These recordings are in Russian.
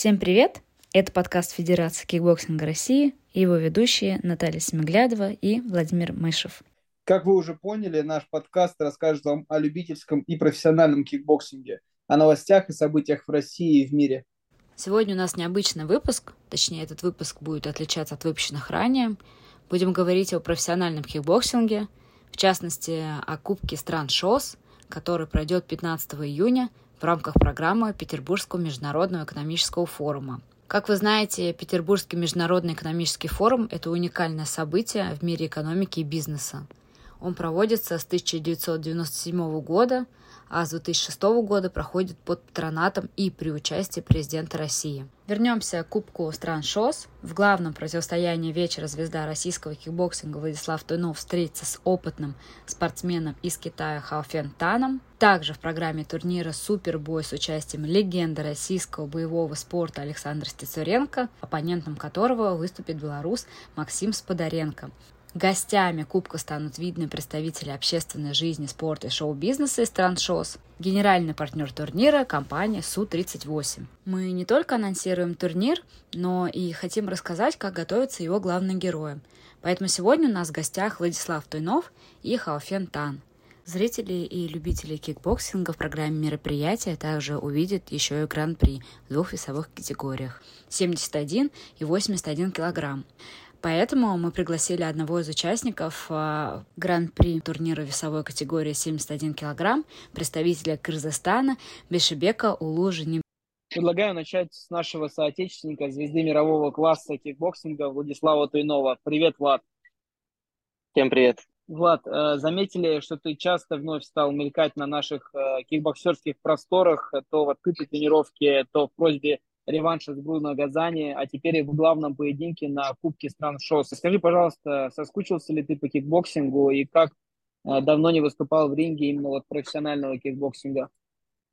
Всем привет! Это подкаст Федерации кикбоксинга России и его ведущие Наталья Семиглядова и Владимир Мышев. Как вы уже поняли, наш подкаст расскажет вам о любительском и профессиональном кикбоксинге, о новостях и событиях в России и в мире. Сегодня у нас необычный выпуск, точнее этот выпуск будет отличаться от выпущенных ранее. Будем говорить о профессиональном кикбоксинге, в частности о Кубке стран ШОС, который пройдет 15 июня в рамках программы Петербургского международного экономического форума. Как вы знаете, Петербургский международный экономический форум – это уникальное событие в мире экономики и бизнеса. Он проводится с 1997 года, а с 2006 года проходит под патронатом и при участии президента России. Вернемся к Кубку стран ШОС. В главном противостоянии вечера звезда российского кикбоксинга Владислав Туйнов встретится с опытным спортсменом из Китая Хаофен Таном. Также в программе турнира «Супербой» с участием легенды российского боевого спорта Александра Стецуренко, оппонентом которого выступит белорус Максим Сподаренко. Гостями Кубка станут видные представители общественной жизни, спорта и шоу-бизнеса из стран ШОС, генеральный партнер турнира – компания Су-38. Мы не только анонсируем турнир, но и хотим рассказать, как готовятся его главные герои. Поэтому сегодня у нас в гостях Владислав Туйнов и Хаофен Тан. Зрители и любители кикбоксинга в программе мероприятия также увидят еще и гран-при в двух весовых категориях – 71 и 81 килограмм. Поэтому мы пригласили одного из участников э, гран-при турнира весовой категории 71 килограмм, представителя Кыргызстана Бешебека Улужини. Предлагаю начать с нашего соотечественника, звезды мирового класса кикбоксинга Владислава Туйнова. Привет, Влад. Всем привет. Влад, э, заметили, что ты часто вновь стал мелькать на наших э, кикбоксерских просторах, то в открытой тренировке, то в просьбе реванша с Бруно Газани, а теперь и в главном поединке на Кубке стран ШОС. Скажи, пожалуйста, соскучился ли ты по кикбоксингу и как э, давно не выступал в ринге именно вот профессионального кикбоксинга?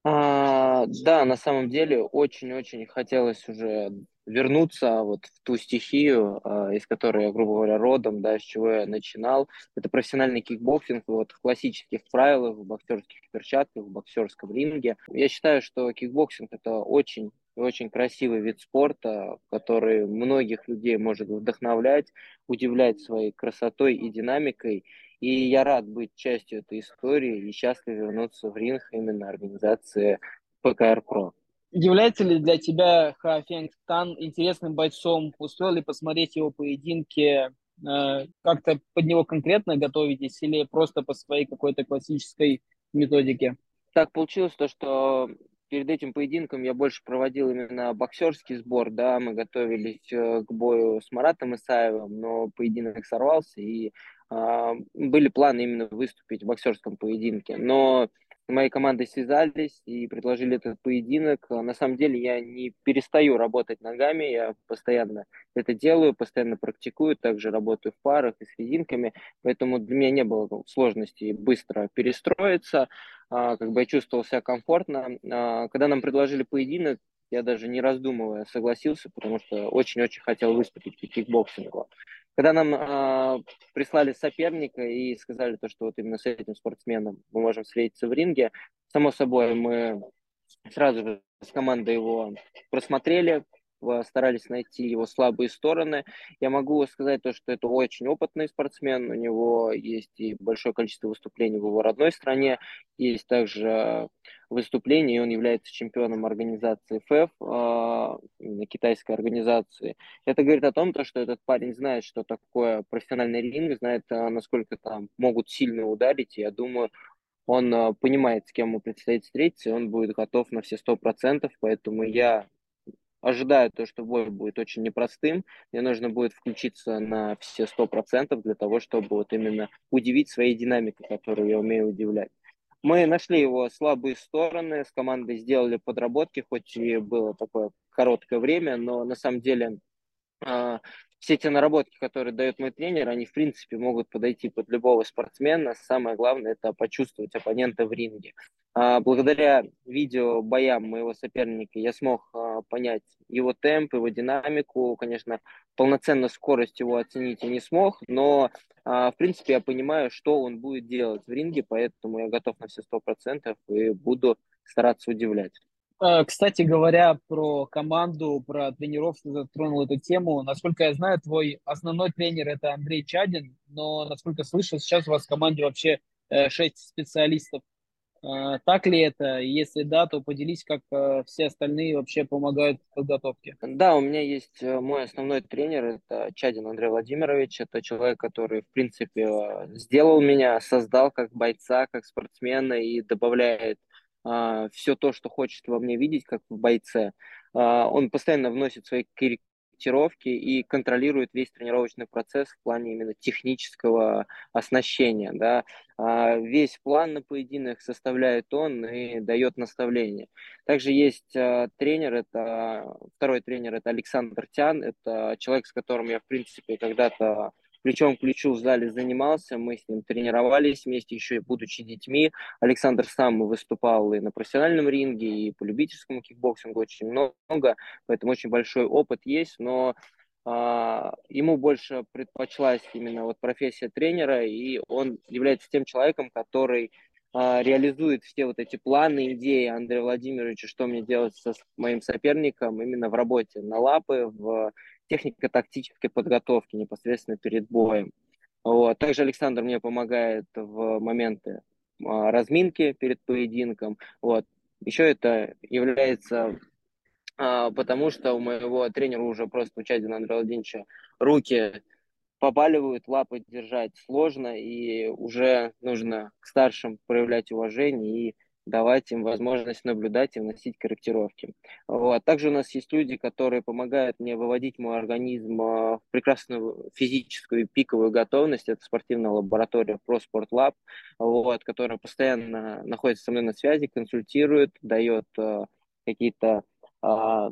А, да, на самом деле очень-очень хотелось уже вернуться вот в ту стихию, а, из которой я, грубо говоря, родом, да, с чего я начинал. Это профессиональный кикбоксинг вот в классических правилах, в боксерских перчатках, в боксерском ринге. Я считаю, что кикбоксинг это очень очень красивый вид спорта, который многих людей может вдохновлять, удивлять своей красотой и динамикой. И я рад быть частью этой истории и счастлив вернуться в ринг именно организации ФКР PRO. Является ли для тебя Ха Фенг Тан интересным бойцом? Успел ли посмотреть его поединки? Э, как-то под него конкретно готовитесь или просто по своей какой-то классической методике? Так получилось то, что перед этим поединком я больше проводил именно боксерский сбор, да, мы готовились э, к бою с Маратом Исаевым, но поединок сорвался, и э, были планы именно выступить в боксерском поединке. Но моей командой связались и предложили этот поединок. На самом деле я не перестаю работать ногами, я постоянно это делаю, постоянно практикую, также работаю в парах и с резинками, поэтому для меня не было сложности быстро перестроиться. А, как бы я чувствовал себя комфортно. А, когда нам предложили поединок, я даже не раздумывая согласился, потому что очень-очень хотел выступить по кикбоксингу. Когда нам э, прислали соперника и сказали то, что вот именно с этим спортсменом мы можем встретиться в ринге, само собой мы сразу же с командой его просмотрели, старались найти его слабые стороны. Я могу сказать то, что это очень опытный спортсмен, у него есть и большое количество выступлений в его родной стране, есть также выступления, и он является чемпионом организации ФЭФ, а, китайской организации. Это говорит о том, то, что этот парень знает, что такое профессиональный ринг, знает, а, насколько там могут сильно ударить, и я думаю, он а, понимает, с кем ему предстоит встретиться, и он будет готов на все сто процентов, поэтому я ожидаю то, что бой будет очень непростым. Мне нужно будет включиться на все сто процентов для того, чтобы вот именно удивить своей динамикой, которую я умею удивлять. Мы нашли его слабые стороны, с командой сделали подработки, хоть и было такое короткое время, но на самом деле а, все те наработки, которые дает мой тренер, они в принципе могут подойти под любого спортсмена. Самое главное это почувствовать оппонента в ринге. А, благодаря видео боям моего соперника я смог а, понять его темп, его динамику. Конечно, полноценно скорость его оценить я не смог, но а, в принципе я понимаю, что он будет делать в ринге, поэтому я готов на все сто процентов и буду стараться удивлять. Э, кстати говоря, про команду, про тренеров затронул эту тему. Насколько я знаю, твой основной тренер это Андрей Чадин, но, насколько слышал, сейчас у вас в команде вообще э, шесть специалистов. Э, так ли это? Если да, то поделись, как все остальные вообще помогают в подготовке. Да, у меня есть мой основной тренер, это Чадин Андрей Владимирович. Это человек, который, в принципе, сделал меня, создал как бойца, как спортсмена и добавляет а, все то, что хочет во мне видеть, как в бойце. А, он постоянно вносит свои корректировки и контролирует весь тренировочный процесс в плане именно технического оснащения. Да. А, весь план на поединок составляет он и дает наставления. Также есть тренер, это второй тренер, это Александр Тян, это человек, с которым я, в принципе, когда-то плечом к плечу в зале занимался, мы с ним тренировались вместе, еще и будучи детьми. Александр сам выступал и на профессиональном ринге, и по любительскому кикбоксингу очень много, поэтому очень большой опыт есть, но а, ему больше предпочлась именно вот профессия тренера, и он является тем человеком, который а, реализует все вот эти планы, идеи Андрея Владимировича, что мне делать со моим соперником именно в работе на лапы, в техника тактической подготовки непосредственно перед боем. Вот. Также Александр мне помогает в моменты а, разминки перед поединком. Вот. Еще это является а, потому, что у моего тренера уже просто у Чадина Андрея Владимировича руки побаливают, лапы держать сложно, и уже нужно к старшим проявлять уважение и давать им возможность наблюдать и вносить корректировки. Вот. Также у нас есть люди, которые помогают мне выводить мой организм а, в прекрасную физическую пиковую готовность. Это спортивная лаборатория ProSport Lab, вот, которая постоянно находится со мной на связи, консультирует, дает а, какие-то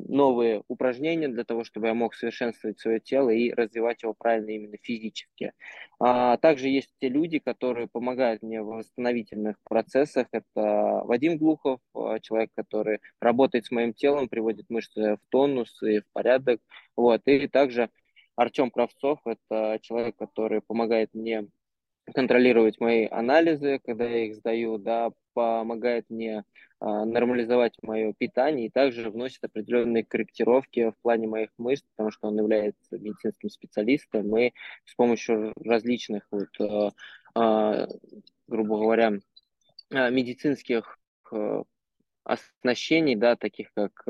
новые упражнения для того, чтобы я мог совершенствовать свое тело и развивать его правильно именно физически. А, также есть те люди, которые помогают мне в восстановительных процессах. Это Вадим Глухов, а, человек, который работает с моим телом, приводит мышцы в тонус и в порядок. Вот. И также Артем Кравцов, это человек, который помогает мне контролировать мои анализы, когда я их сдаю, да, помогает мне а, нормализовать мое питание и также вносит определенные корректировки в плане моих мышц, потому что он является медицинским специалистом, и с помощью различных, вот, а, а, грубо говоря, медицинских оснащений, да, таких как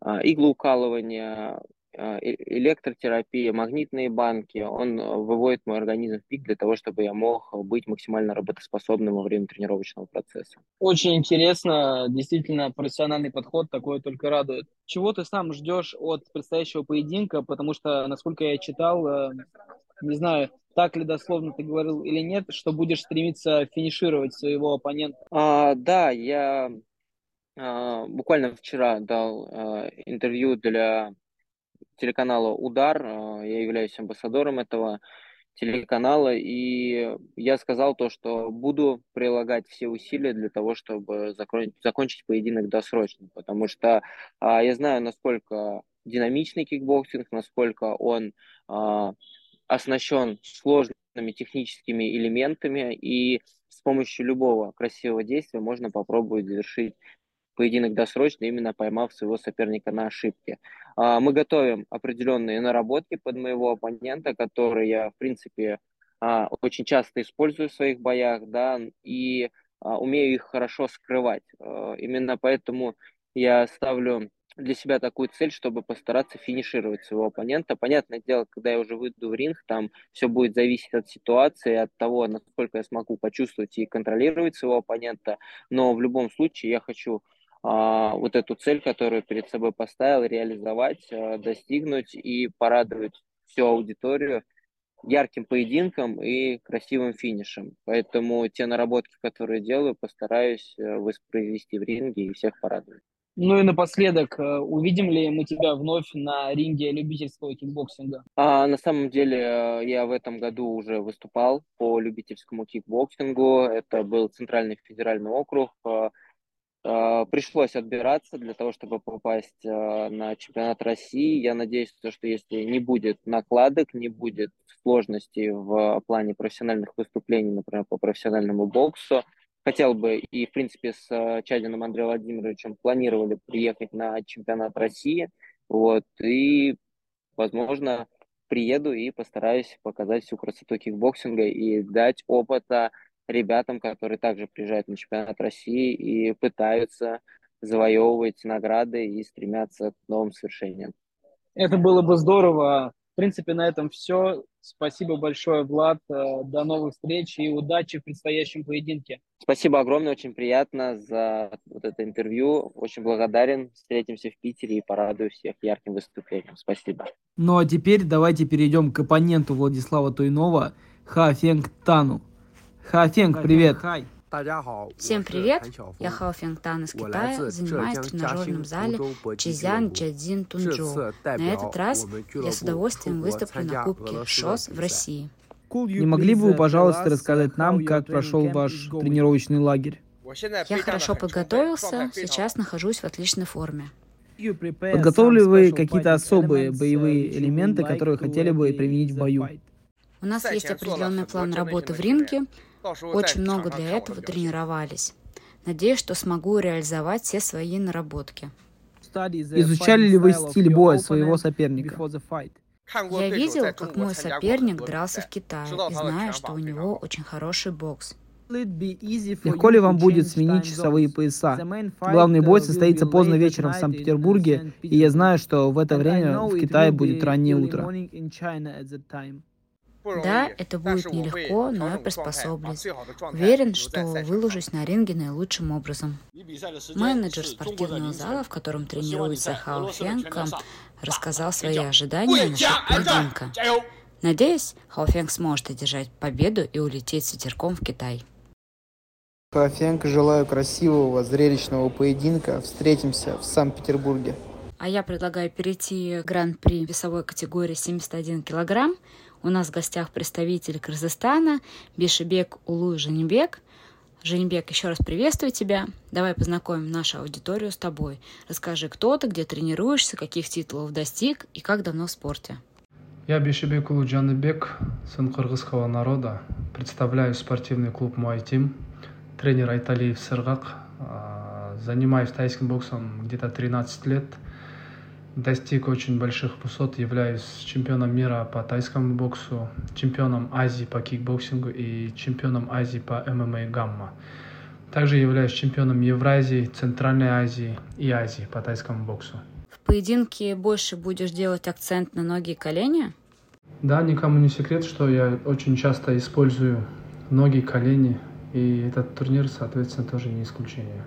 иглоукалывание, а, электротерапия, магнитные банки, он э, выводит мой организм в пик для того, чтобы я мог быть максимально работоспособным во время тренировочного процесса. Очень интересно, действительно профессиональный подход, такое только радует. Чего ты сам ждешь от предстоящего поединка, потому что, насколько я читал, э, не знаю, так ли дословно ты говорил или нет, что будешь стремиться финишировать своего оппонента? А, да, я а, буквально вчера дал а, интервью для телеканала «Удар». Э, я являюсь амбассадором этого телеканала, и я сказал то, что буду прилагать все усилия для того, чтобы закончить, закончить поединок досрочно, потому что а, я знаю, насколько динамичный кикбоксинг, насколько он а, оснащен сложными техническими элементами, и с помощью любого красивого действия можно попробовать завершить поединок досрочно, именно поймав своего соперника на ошибке. А, мы готовим определенные наработки под моего оппонента, которые я, в принципе, а, очень часто использую в своих боях, да, и а, умею их хорошо скрывать. Именно поэтому я ставлю для себя такую цель, чтобы постараться финишировать своего оппонента. Понятное дело, когда я уже выйду в ринг, там все будет зависеть от ситуации, от того, насколько я смогу почувствовать и контролировать своего оппонента. Но в любом случае я хочу вот эту цель, которую перед собой поставил, реализовать, а, достигнуть и порадовать всю аудиторию ярким поединком и красивым финишем. Поэтому те наработки, которые делаю, постараюсь э, воспроизвести в ринге и всех порадовать. Ну и напоследок, э, увидим ли мы тебя вновь на ринге любительского кикбоксинга? А, на самом деле, э, я в этом году уже выступал по любительскому кикбоксингу. Это был Центральный федеральный округ. А, пришлось отбираться для того, чтобы попасть а, на чемпионат России. Я надеюсь, что если не будет накладок, не будет сложностей в плане профессиональных выступлений, например, по профессиональному боксу, хотел бы и, в принципе, с э, Чадином Андреем Владимировичем планировали приехать на чемпионат России. Вот, и, возможно, приеду и постараюсь показать всю красоту кикбоксинга и дать опыта ребятам, которые также приезжают на чемпионат России и пытаются завоевывать награды и стремятся к новым свершениям. Это было бы здорово. В принципе, на этом все. Спасибо большое, Влад. Э, до новых встреч и удачи в предстоящем поединке. Спасибо огромное, очень приятно за вот это интервью. Очень благодарен. Встретимся в Питере и порадую всех ярким выступлением. Спасибо. Ну а теперь давайте перейдем к оппоненту Владислава Туйнова, Ха Фенг Тану. Ха Фенг, привет. Всем привет! Я Хао Фингтан из Китая, занимаюсь в тренажерном зале Чизян Джадзин Тунчжоу. На этот раз я с удовольствием выступлю на Кубке ШОС в России. Не могли бы вы, пожалуйста, рассказать нам, как прошел ваш тренировочный лагерь? Я хорошо подготовился, сейчас нахожусь в отличной форме. Подготовили вы какие-то особые боевые элементы, которые хотели бы применить в бою? У нас есть определенный план работы в ринге, очень много для этого тренировались. Надеюсь, что смогу реализовать все свои наработки. Изучали ли вы стиль боя своего соперника? Я видел, как мой соперник дрался в Китае, и знаю, что у него очень хороший бокс. Легко ли вам будет сменить часовые пояса? Главный бой состоится поздно вечером в Санкт-Петербурге, и я знаю, что в это время в Китае будет раннее утро. Да, это будет нелегко, но я приспособлюсь. Уверен, что выложусь на ринге наилучшим образом. Менеджер спортивного зала, в котором тренируется Хао Фенг, рассказал свои ожидания насчет поединка. Надеюсь, Хао Фенг сможет одержать победу и улететь с ветерком в Китай. Хао Фенг, желаю красивого, зрелищного поединка. Встретимся в Санкт-Петербурге. А я предлагаю перейти к гран-при весовой категории 71 килограмм. У нас в гостях представитель Кыргызстана Бешебек Улуй Женебек. Женебек, еще раз приветствую тебя. Давай познакомим нашу аудиторию с тобой. Расскажи, кто ты, где тренируешься, каких титулов достиг и как давно в спорте. Я Бешебек Улуй Джаныбек, сын кыргызского народа. Представляю спортивный клуб «Мой Тим». Тренер Айталиев Сыргак. А, занимаюсь тайским боксом где-то 13 лет – достиг очень больших высот, являюсь чемпионом мира по тайскому боксу, чемпионом Азии по кикбоксингу и чемпионом Азии по ММА гамма. Также являюсь чемпионом Евразии, Центральной Азии и Азии по тайскому боксу. В поединке больше будешь делать акцент на ноги и колени? Да, никому не секрет, что я очень часто использую ноги, колени, и этот турнир, соответственно, тоже не исключение.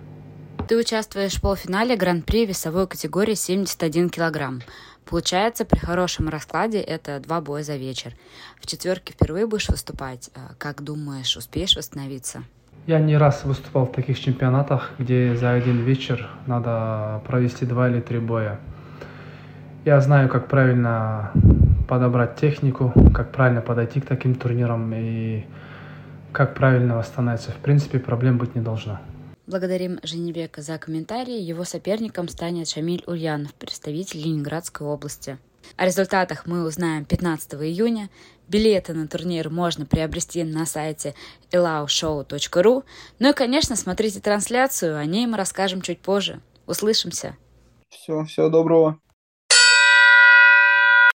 Ты участвуешь в полуфинале Гран-при весовой категории 71 килограмм. Получается, при хорошем раскладе это два боя за вечер. В четверке впервые будешь выступать. А как думаешь, успеешь восстановиться? Я не раз выступал в таких чемпионатах, где за один вечер надо провести два или три боя. Я знаю, как правильно подобрать технику, как правильно подойти к таким турнирам и как правильно восстановиться. В принципе, проблем быть не должно. Благодарим Женебека за комментарии. Его соперником станет Шамиль Ульянов, представитель Ленинградской области. О результатах мы узнаем 15 июня. Билеты на турнир можно приобрести на сайте elaushow.ru. Ну и, конечно, смотрите трансляцию, о ней мы расскажем чуть позже. Услышимся. Все, всего доброго.